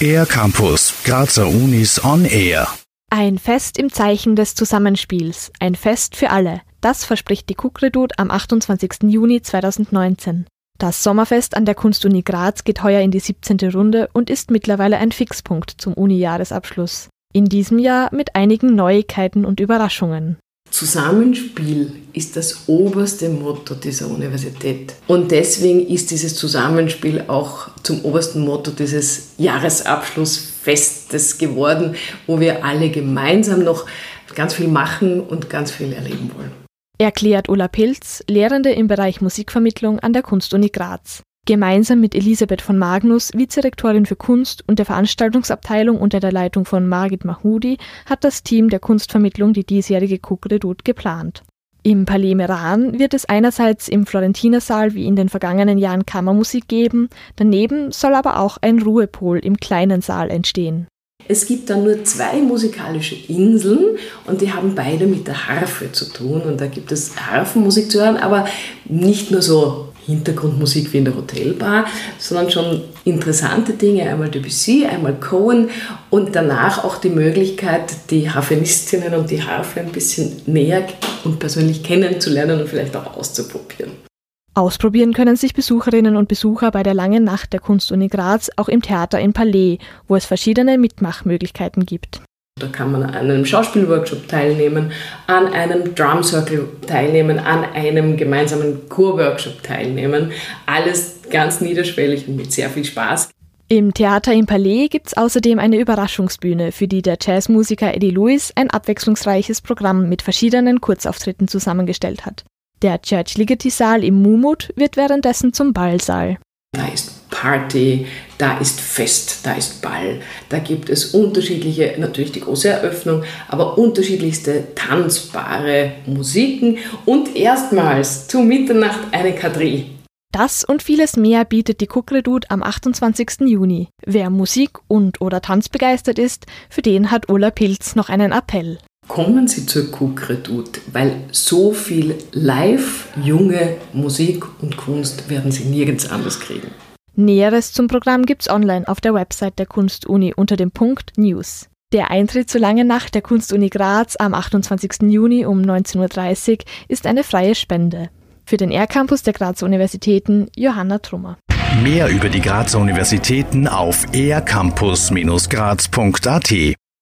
Air Campus, Grazer Unis on Air. Ein Fest im Zeichen des Zusammenspiels, ein Fest für alle. Das verspricht die Kukredut am 28. Juni 2019. Das Sommerfest an der Kunstuni Graz geht heuer in die 17. Runde und ist mittlerweile ein Fixpunkt zum Uni-Jahresabschluss. In diesem Jahr mit einigen Neuigkeiten und Überraschungen. Zusammenspiel ist das oberste Motto dieser Universität. Und deswegen ist dieses Zusammenspiel auch zum obersten Motto dieses Jahresabschlussfestes geworden, wo wir alle gemeinsam noch ganz viel machen und ganz viel erleben wollen. Erklärt Ulla Pilz, Lehrende im Bereich Musikvermittlung an der Kunstuni Graz. Gemeinsam mit Elisabeth von Magnus, Vizerektorin für Kunst und der Veranstaltungsabteilung unter der Leitung von Margit Mahudi, hat das Team der Kunstvermittlung die diesjährige Kukredut geplant. Im Palais Meran wird es einerseits im Florentinersaal wie in den vergangenen Jahren Kammermusik geben, daneben soll aber auch ein Ruhepol im kleinen Saal entstehen. Es gibt dann nur zwei musikalische Inseln und die haben beide mit der Harfe zu tun. Und da gibt es Harfenmusik zu hören, aber nicht nur so Hintergrundmusik wie in der Hotelbar, sondern schon interessante Dinge, einmal Debussy, einmal Cohen und danach auch die Möglichkeit, die Harfenistinnen und die Harfe ein bisschen näher und persönlich kennenzulernen und vielleicht auch auszuprobieren. Ausprobieren können sich Besucherinnen und Besucher bei der langen Nacht der Kunstuni Graz auch im Theater in Palais, wo es verschiedene Mitmachmöglichkeiten gibt. Da kann man an einem Schauspielworkshop teilnehmen, an einem Drum Circle teilnehmen, an einem gemeinsamen Chorworkshop teilnehmen. Alles ganz niederschwellig und mit sehr viel Spaß. Im Theater im Palais gibt es außerdem eine Überraschungsbühne, für die der Jazzmusiker Eddie Lewis ein abwechslungsreiches Programm mit verschiedenen Kurzauftritten zusammengestellt hat. Der Church Ligeti Saal im Mumut wird währenddessen zum Ballsaal. Da ist Party, da ist Fest, da ist Ball. Da gibt es unterschiedliche, natürlich die große Eröffnung, aber unterschiedlichste tanzbare Musiken und erstmals zu Mitternacht eine Quadrille. Das und vieles mehr bietet die Kukredut am 28. Juni. Wer Musik und oder Tanz begeistert ist, für den hat Ulla Pilz noch einen Appell. Kommen Sie zur Kukredut, weil so viel live junge Musik und Kunst werden Sie nirgends anders kriegen. Näheres zum Programm gibt's online auf der Website der Kunstuni unter dem Punkt News. Der Eintritt zur Langen Nacht der Kunstuni Graz am 28. Juni um 19.30 Uhr ist eine freie Spende. Für den R-Campus der Grazer Universitäten Johanna Trummer. Mehr über die Grazer Universitäten auf ercampus-graz.at